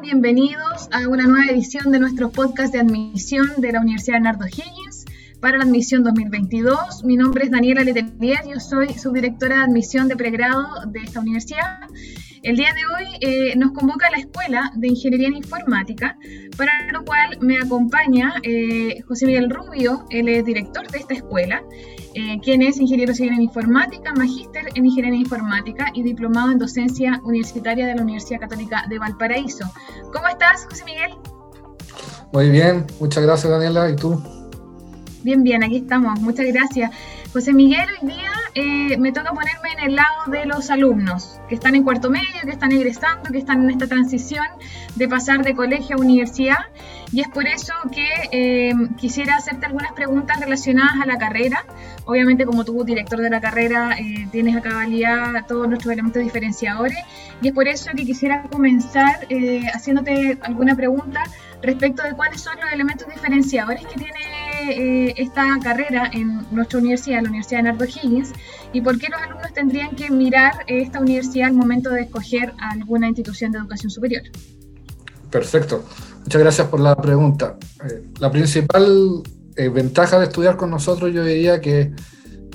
Bienvenidos a una nueva edición de nuestro podcast de admisión de la Universidad Bernardo Higgins para la admisión 2022. Mi nombre es Daniela Letelier, yo soy subdirectora de admisión de pregrado de esta universidad. El día de hoy eh, nos convoca la Escuela de Ingeniería en Informática, para lo cual me acompaña eh, José Miguel Rubio, él es director de esta escuela, eh, quien es ingeniero civil en informática, magíster en ingeniería informática y diplomado en docencia universitaria de la Universidad Católica de Valparaíso. ¿Cómo estás, José Miguel? Muy bien, muchas gracias Daniela. ¿Y tú? Bien, bien, aquí estamos. Muchas gracias. José Miguel, hoy día eh, me toca ponerme en el lado de los alumnos que están en cuarto medio, que están egresando, que están en esta transición de pasar de colegio a universidad. Y es por eso que eh, quisiera hacerte algunas preguntas relacionadas a la carrera. Obviamente, como tú, director de la carrera, eh, tienes a cabalidad todos nuestros elementos diferenciadores. Y es por eso que quisiera comenzar haciéndote alguna pregunta respecto de cuáles son los elementos diferenciadores que tiene eh, esta carrera en nuestra universidad, la Universidad de Nardo Higgins, y por qué los alumnos tendrían que mirar esta universidad al momento de escoger alguna institución de educación superior. Perfecto. Muchas gracias por la pregunta. Eh, la principal eh, ventaja de estudiar con nosotros yo diría que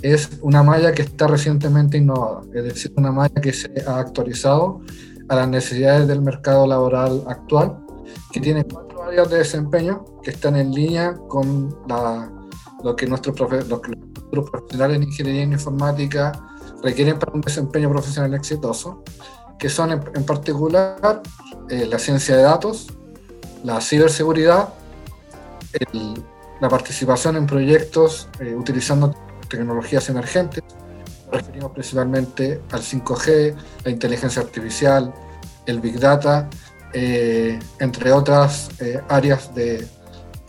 es una malla que está recientemente innovada, es decir, una malla que se ha actualizado a las necesidades del mercado laboral actual, que tiene áreas de desempeño que están en línea con lo, que nuestros los profesionales en ingeniería en informática requieren para un desempeño profesional exitoso, que son en, particular eh, la ciencia de datos, la ciberseguridad, la participación en proyectos eh, utilizando tecnologías emergentes, referimos principalmente al 5G, la inteligencia artificial, el Big Data, eh, entre otras áreas de,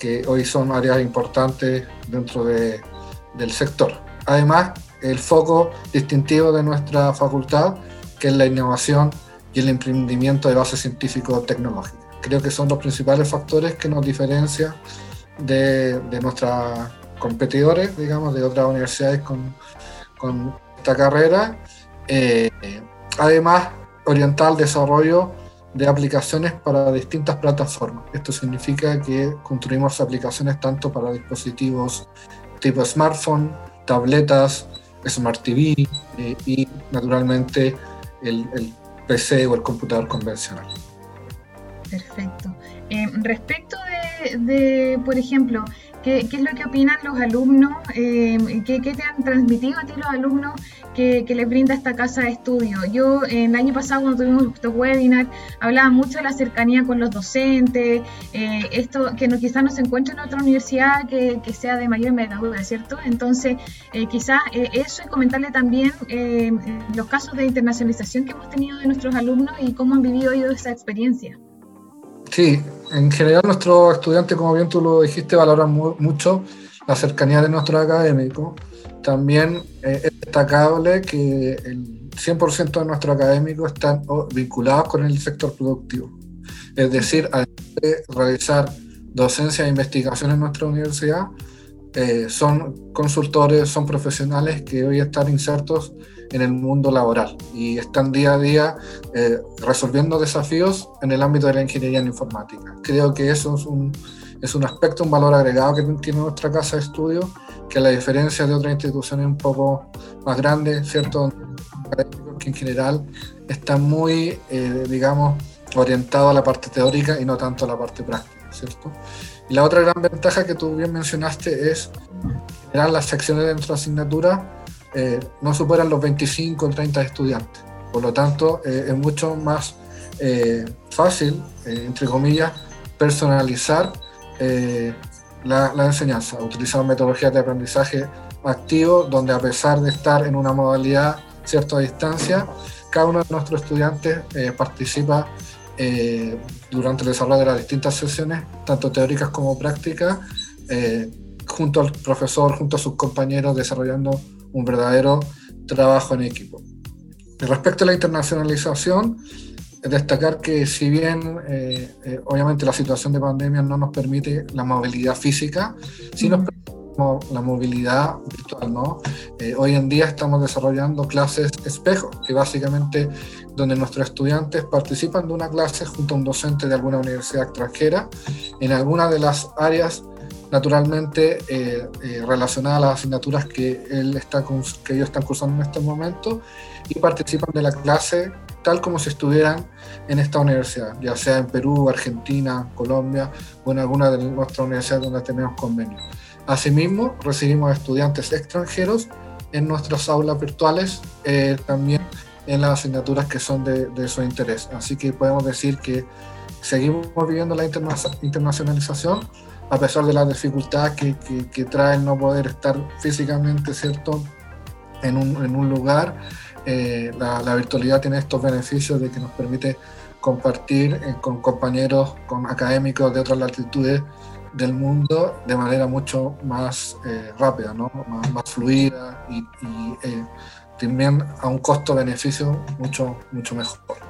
que hoy son áreas importantes dentro de, del sector. Además, el foco distintivo de nuestra facultad, que es la innovación y el emprendimiento de base científico-tecnológica. Creo que son los principales factores que nos diferencian de, de nuestros competidores, digamos, de otras universidades con, con esta carrera. Eh, además, orientar el desarrollo de aplicaciones para distintas plataformas. Esto significa que construimos aplicaciones tanto para dispositivos tipo smartphone, tabletas, Smart TV eh, y naturalmente el, PC o el computador convencional. Perfecto. Eh, respecto de, por ejemplo, ¿Qué, es lo que opinan los alumnos? Eh, ¿qué, te han transmitido a ti los alumnos que, les brinda esta casa de estudio? Yo, el año pasado, cuando tuvimos estos webinar, hablaba mucho de la cercanía con los docentes, eh, esto que no, quizás no se encuentre en otra universidad que, sea de mayor envergadura, ¿cierto? Entonces, eh, quizás eso y comentarle también los casos de internacionalización que hemos tenido de nuestros alumnos y cómo han vivido ellos esa experiencia. Sí, en general nuestros estudiantes, como bien tú lo dijiste, valoran mucho la cercanía de nuestros académicos. También eh, es destacable que el 100% de nuestros académicos están vinculados con el sector productivo. Es decir, además de realizar docencia e investigación en nuestra universidad, eh, son consultores, son profesionales que hoy están insertos en el mundo laboral y están día a día eh, resolviendo desafíos en el ámbito de la ingeniería en informática. Creo que eso es un, es un aspecto, un valor agregado que tiene nuestra casa de estudio, que a la diferencia de otras instituciones un poco más grandes, ¿cierto? que en general está muy, eh, digamos, orientado a la parte teórica y no tanto a la parte práctica, ¿cierto? Y la otra gran ventaja que tú bien mencionaste es generar las secciones de nuestra asignatura eh, no superan los 25 o 30 estudiantes. Por lo tanto, eh, es mucho más eh, fácil, entre comillas, personalizar la, enseñanza, utilizar metodologías de aprendizaje activo, donde a pesar de estar en una modalidad cierta distancia, cada uno de nuestros estudiantes participa durante el desarrollo de las distintas sesiones, tanto teóricas como prácticas, junto al profesor, junto a sus compañeros, desarrollando un verdadero trabajo en equipo. Respecto a la internacionalización, destacar que si bien eh, eh, obviamente la situación de pandemia no nos permite la movilidad física, sí nos permite la movilidad virtual, ¿no? Eh, hoy en día estamos desarrollando clases espejo, que básicamente donde nuestros estudiantes participan de una clase junto a un docente de alguna universidad extranjera en alguna de las áreas naturalmente eh, eh, relacionadas a las asignaturas que, él está, que ellos están cursando en este momento y participan de la clase tal como si estuvieran en esta universidad, ya sea en Perú, Argentina, Colombia o en alguna de nuestras universidades donde tenemos convenios. Asimismo, recibimos estudiantes extranjeros en nuestras aulas virtuales, eh, también en las asignaturas que son de, su interés. Así que podemos decir que seguimos viviendo la internacionalización a pesar de la dificultad que, que, trae el no poder estar físicamente, ¿cierto?, en un, en un lugar. Eh, la, la, virtualidad tiene estos beneficios de que nos permite compartir eh, con compañeros, con académicos de otras latitudes del mundo de manera mucho más eh, rápida, ¿no? más, fluida y, y también a un costo-beneficio mucho, mucho mejor.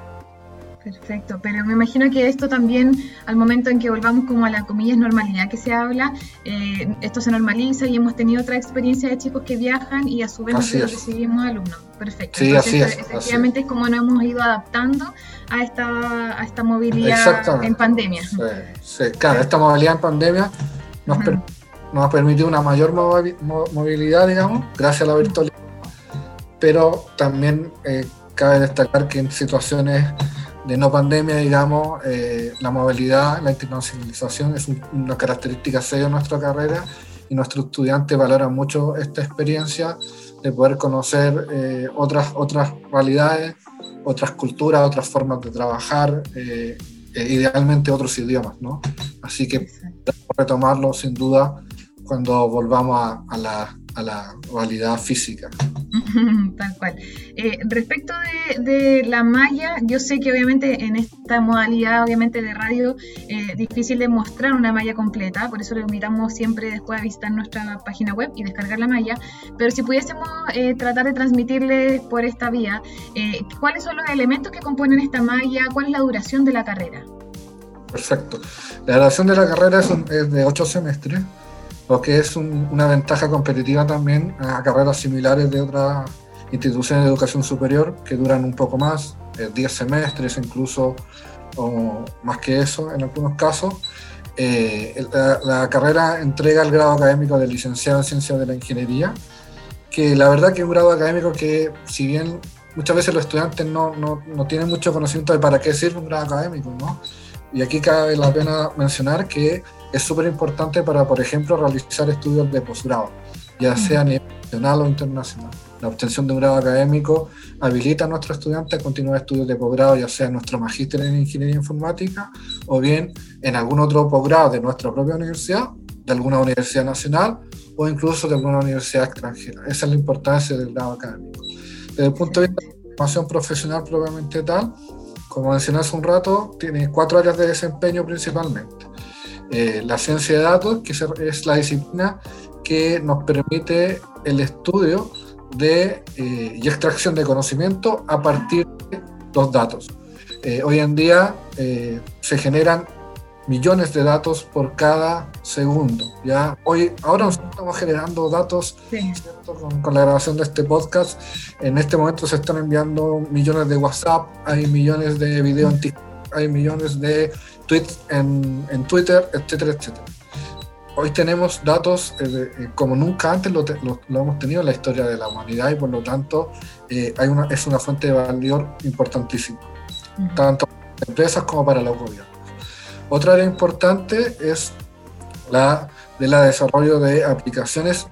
Perfecto, pero me imagino que esto también, al momento en que volvamos como a la comillas normalidad que se habla, eh, esto se normaliza y hemos tenido otra experiencia de chicos que viajan y a su vez nosotros recibimos alumnos. Perfecto. Sí, así es. Efectivamente es como nos hemos ido adaptando a esta, a esta movilidad en pandemia. Sí, sí, claro, esta movilidad en pandemia nos, nos ha permitido una mayor movilidad, digamos, gracias a la virtualidad, pero también eh, cabe destacar que en situaciones de no pandemia, digamos, eh, la movilidad, la internacionalización es una característica seria de nuestra carrera y nuestros estudiantes valoran mucho esta experiencia de poder conocer eh, otras, otras realidades, otras culturas, otras formas de trabajar, eh, idealmente otros idiomas, ¿no? Así que retomarlo sin duda cuando volvamos a, la, a la realidad física. Tal cual. Eh, respecto de, la malla, yo sé que obviamente en esta modalidad obviamente de radio es eh, difícil de mostrar una malla completa, por eso lo invitamos siempre después a visitar nuestra página web y descargar la malla, pero si pudiésemos eh, tratar de transmitirles por esta vía, ¿cuáles son los elementos que componen esta malla? ¿Cuál es la duración de la carrera? Perfecto. La duración de la carrera es de ocho semestres lo que es una ventaja competitiva también a carreras similares de otras instituciones de educación superior que duran un poco más, 10 eh, semestres incluso, o más que eso en algunos casos. Eh, la, carrera entrega el grado académico de licenciado en ciencias de la ingeniería, que la verdad que es un grado académico que si bien muchas veces los estudiantes no, no, no tienen mucho conocimiento de para qué sirve un grado académico, ¿no? Y aquí cabe la pena mencionar que es súper importante para, por ejemplo, realizar estudios de posgrado, ya sea a nivel nacional o internacional. La obtención de un grado académico habilita a nuestros estudiantes a continuar estudios de posgrado, ya sea en nuestro magíster en ingeniería informática o bien en algún otro posgrado de nuestra propia universidad, de alguna universidad nacional o incluso de alguna universidad extranjera. Esa es la importancia del grado académico. Desde el punto de vista de la formación profesional propiamente tal, como mencioné hace un rato, tiene cuatro áreas de desempeño principalmente. Eh, la ciencia de datos, que es la disciplina que nos permite el estudio de, eh, y extracción de conocimiento a partir de los datos. Eh, hoy en día se generan millones de datos por cada segundo. ¿ya? Hoy, ahora nosotros estamos generando datos con, con, la grabación de este podcast. En este momento se están enviando millones de WhatsApp, hay millones de videos en TikTok, hay millones de tweets en, en Twitter, etcétera, etcétera. Hoy tenemos datos eh, eh, como nunca antes lo, lo, hemos tenido en la historia de la humanidad y por lo tanto eh, hay una, es una fuente de valor importantísima, tanto para empresas como para los gobiernos. Otra área importante es la de la desarrollo de aplicaciones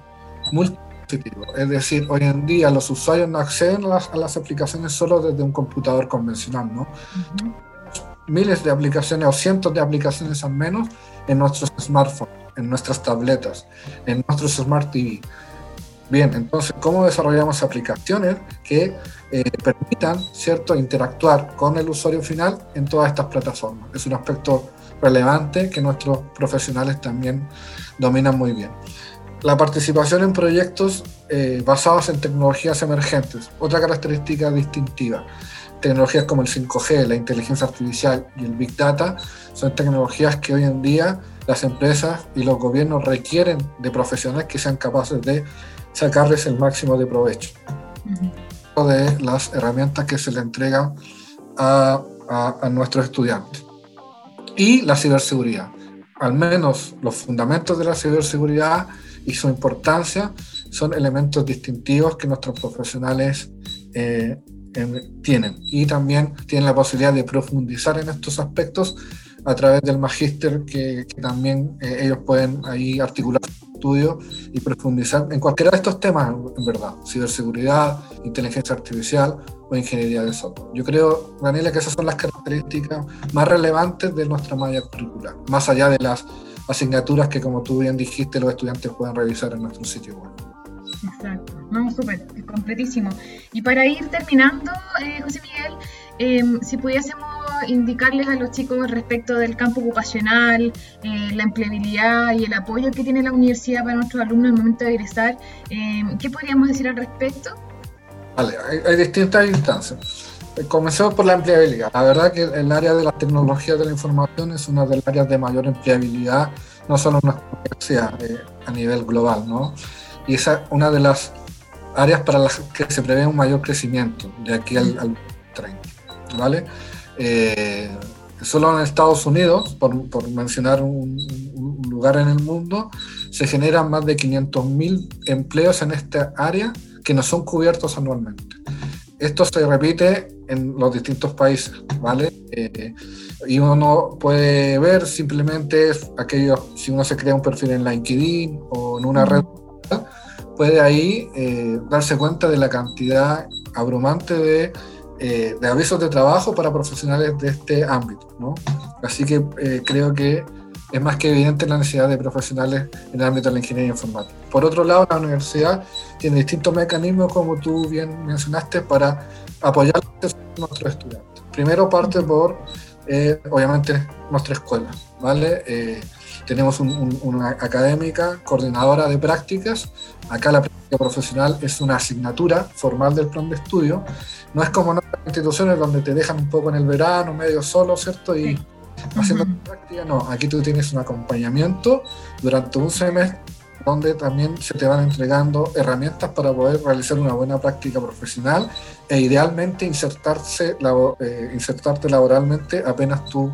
multidispositivos. Es decir, hoy en día los usuarios no acceden a las, a las aplicaciones solo desde un computador convencional, ¿no? Miles de aplicaciones o cientos de aplicaciones al menos en nuestros smartphones, en nuestras tabletas, en nuestros smart TV. Bien, entonces, ¿cómo desarrollamos aplicaciones que eh, permitan, ¿cierto?, interactuar con el usuario final en todas estas plataformas. Es un aspecto relevante que nuestros profesionales también dominan muy bien. La participación en proyectos eh, basados en tecnologías emergentes, otra característica distintiva tecnologías como el 5G, la inteligencia artificial y el Big Data son tecnologías que hoy en día las empresas y los gobiernos requieren de profesionales que sean capaces de sacarles el máximo de provecho de las herramientas que se le entregan a, a nuestros estudiantes. Y la ciberseguridad. Al menos los fundamentos de la ciberseguridad y su importancia son elementos distintivos que nuestros profesionales eh, tienen. Y también tienen la posibilidad de profundizar en estos aspectos a través del magíster que, también eh, ellos pueden ahí articular su estudio y profundizar en cualquiera de estos temas, en verdad, ciberseguridad, inteligencia artificial o ingeniería de software. Yo creo, Daniela, que esas son las características más relevantes de nuestra malla curricular, más allá de las asignaturas que, como tú bien dijiste, los estudiantes pueden revisar en nuestro sitio web. Exacto, no, súper, completísimo. Y para ir terminando, eh, José Miguel, em, si pudiésemos indicarles a los chicos respecto del campo ocupacional, eh, la empleabilidad y el apoyo que tiene la universidad para nuestros alumnos el momento de egresar, em, ¿qué podríamos decir al respecto? Vale, hay distintas instancias. Comencemos por la empleabilidad. La verdad que el área de las tecnologías de la información es una de las áreas de mayor empleabilidad, no solo en nuestra universidad, eh, a nivel global, ¿no? Y esa es una de las áreas para las que se prevé un mayor crecimiento de aquí al, 30, ¿vale? Eh, solo en Estados Unidos, por, por mencionar un, un, lugar en el mundo, se generan más de 500.000 empleos en esta área que no son cubiertos anualmente. Esto se repite en los distintos países, ¿vale? Eh, y uno puede ver simplemente aquello, si uno se crea un perfil en LinkedIn o en una red, puede ahí eh, darse cuenta de la cantidad abrumante de, eh, de, avisos de trabajo para profesionales de este ámbito, ¿no? Así que creo que es más que evidente la necesidad de profesionales en el ámbito de la ingeniería informática. Por otro lado, la universidad tiene distintos mecanismos, como tú bien mencionaste, para apoyar a nuestros estudiantes. Primero parte por, eh, obviamente, nuestra escuela, ¿vale? Tenemos una académica, coordinadora de prácticas. Acá la práctica profesional es una asignatura formal del plan de estudio. No es como en otras instituciones donde te dejan un poco en el verano, medio solo, ¿cierto? Y, haciendo práctica, no, aquí tú tienes un acompañamiento durante un semestre donde también se te van entregando herramientas para poder realizar una buena práctica profesional e idealmente insertarse, eh, insertarte laboralmente apenas tú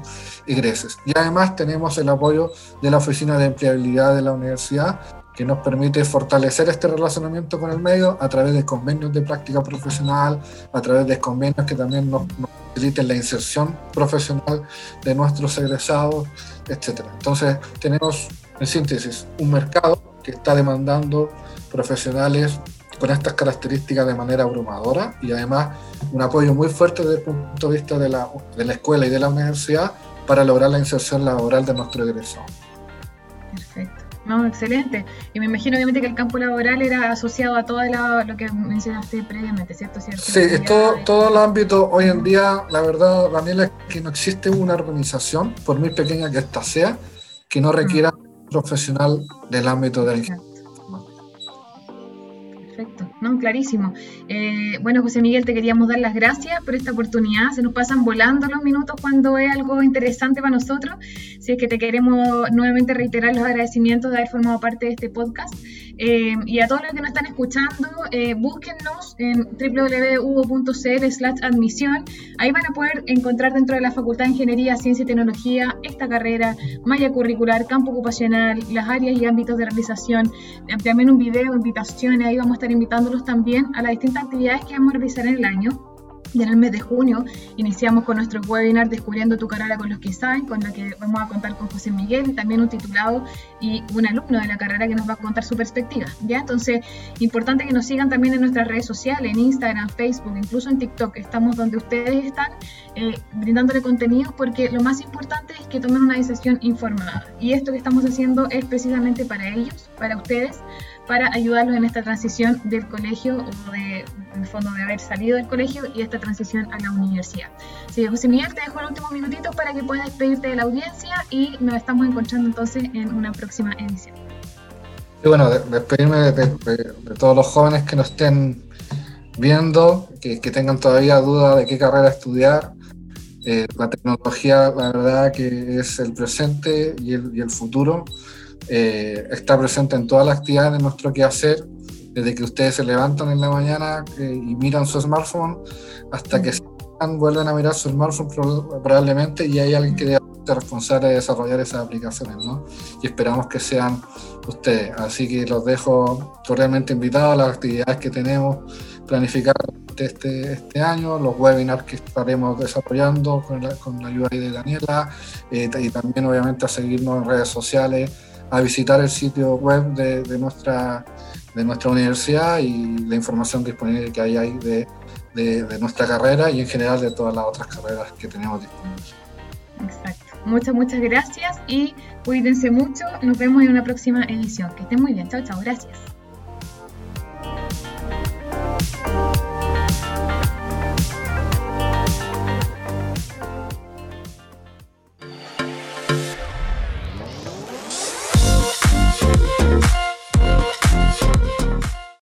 ingreses. Y además tenemos el apoyo de la Oficina de Empleabilidad de la Universidad que nos permite fortalecer este relacionamiento con el medio a través de convenios de práctica profesional, a través de convenios que también nos, nos faciliten la inserción profesional de nuestros egresados, etc. Entonces tenemos, en síntesis, un mercado que está demandando profesionales con estas características de manera abrumadora y además un apoyo muy fuerte desde el punto de vista de la, de la escuela y de la universidad para lograr la inserción laboral de nuestro egresado. Perfecto. No, excelente. Y me imagino obviamente que el campo laboral era asociado a todo lo que mencionaste previamente, ¿cierto? ¿Cierto? Sí, es todo, todo el ámbito. Hoy en día, la verdad, Daniela, es que no existe una organización, por muy pequeña que ésta sea, que no requiera mm. Profesional del ámbito de la ingeniería Perfecto, no, clarísimo. Eh, bueno, José Miguel, te queríamos dar las gracias por esta oportunidad. Se nos pasan volando los minutos cuando es algo interesante para nosotros. Así es que te queremos nuevamente reiterar los agradecimientos de haber formado parte de este podcast. Eh, y a todos los que nos están escuchando, eh, búsquennos en www.uvo.cl slash admisión. Ahí van a poder encontrar dentro de la Facultad de Ingeniería, Ciencia y Tecnología esta carrera, malla curricular, campo ocupacional, las áreas y ámbitos de realización. También un video, invitaciones, ahí vamos a estar invitándolos también a las distintas actividades que vamos a realizar en el año y en el mes de junio iniciamos con nuestro webinar Descubriendo tu carrera con los que saben, con la que vamos a contar con José Miguel, también un titulado y un alumno de la carrera que nos va a contar su perspectiva. ¿ya? Entonces, importante que nos sigan también en nuestras redes sociales, en Instagram, Facebook, incluso en TikTok. Estamos donde ustedes están eh, brindándole contenido porque lo más importante es que tomen una decisión informada. Y esto que estamos haciendo es precisamente para ellos, para ustedes para ayudarlos en esta transición del colegio o de, en el fondo de haber salido del colegio y esta transición a la universidad. Así que José Miguel, te dejo el último minutito para que puedas despedirte de la audiencia y nos estamos encontrando entonces en una próxima edición. Y bueno, despedirme de, todos los jóvenes que nos estén viendo, que, que tengan todavía duda de qué carrera estudiar. Eh, la tecnología, la verdad que es el presente y el, y el futuro. Eh, está presente en todas las actividades de nuestro quehacer, desde que ustedes se levantan en la mañana eh, y miran su smartphone hasta que se vuelven a mirar su smartphone probablemente y hay alguien que debe ser responsable de desarrollar esas aplicaciones, ¿no? Y esperamos que sean ustedes. Así que los dejo cordialmente invitados a las actividades que tenemos planificadas este, este año, los webinars que estaremos desarrollando con la, con la ayuda de Daniela eh, y también obviamente a seguirnos en redes sociales, a visitar el sitio web de, nuestra, de nuestra universidad y la información disponible que hay ahí de, de, de nuestra carrera y en general de todas las otras carreras que tenemos disponibles. Exacto. Muchas, muchas gracias y cuídense mucho. Nos vemos en una próxima edición. Que estén muy bien. Chao, chao. Gracias.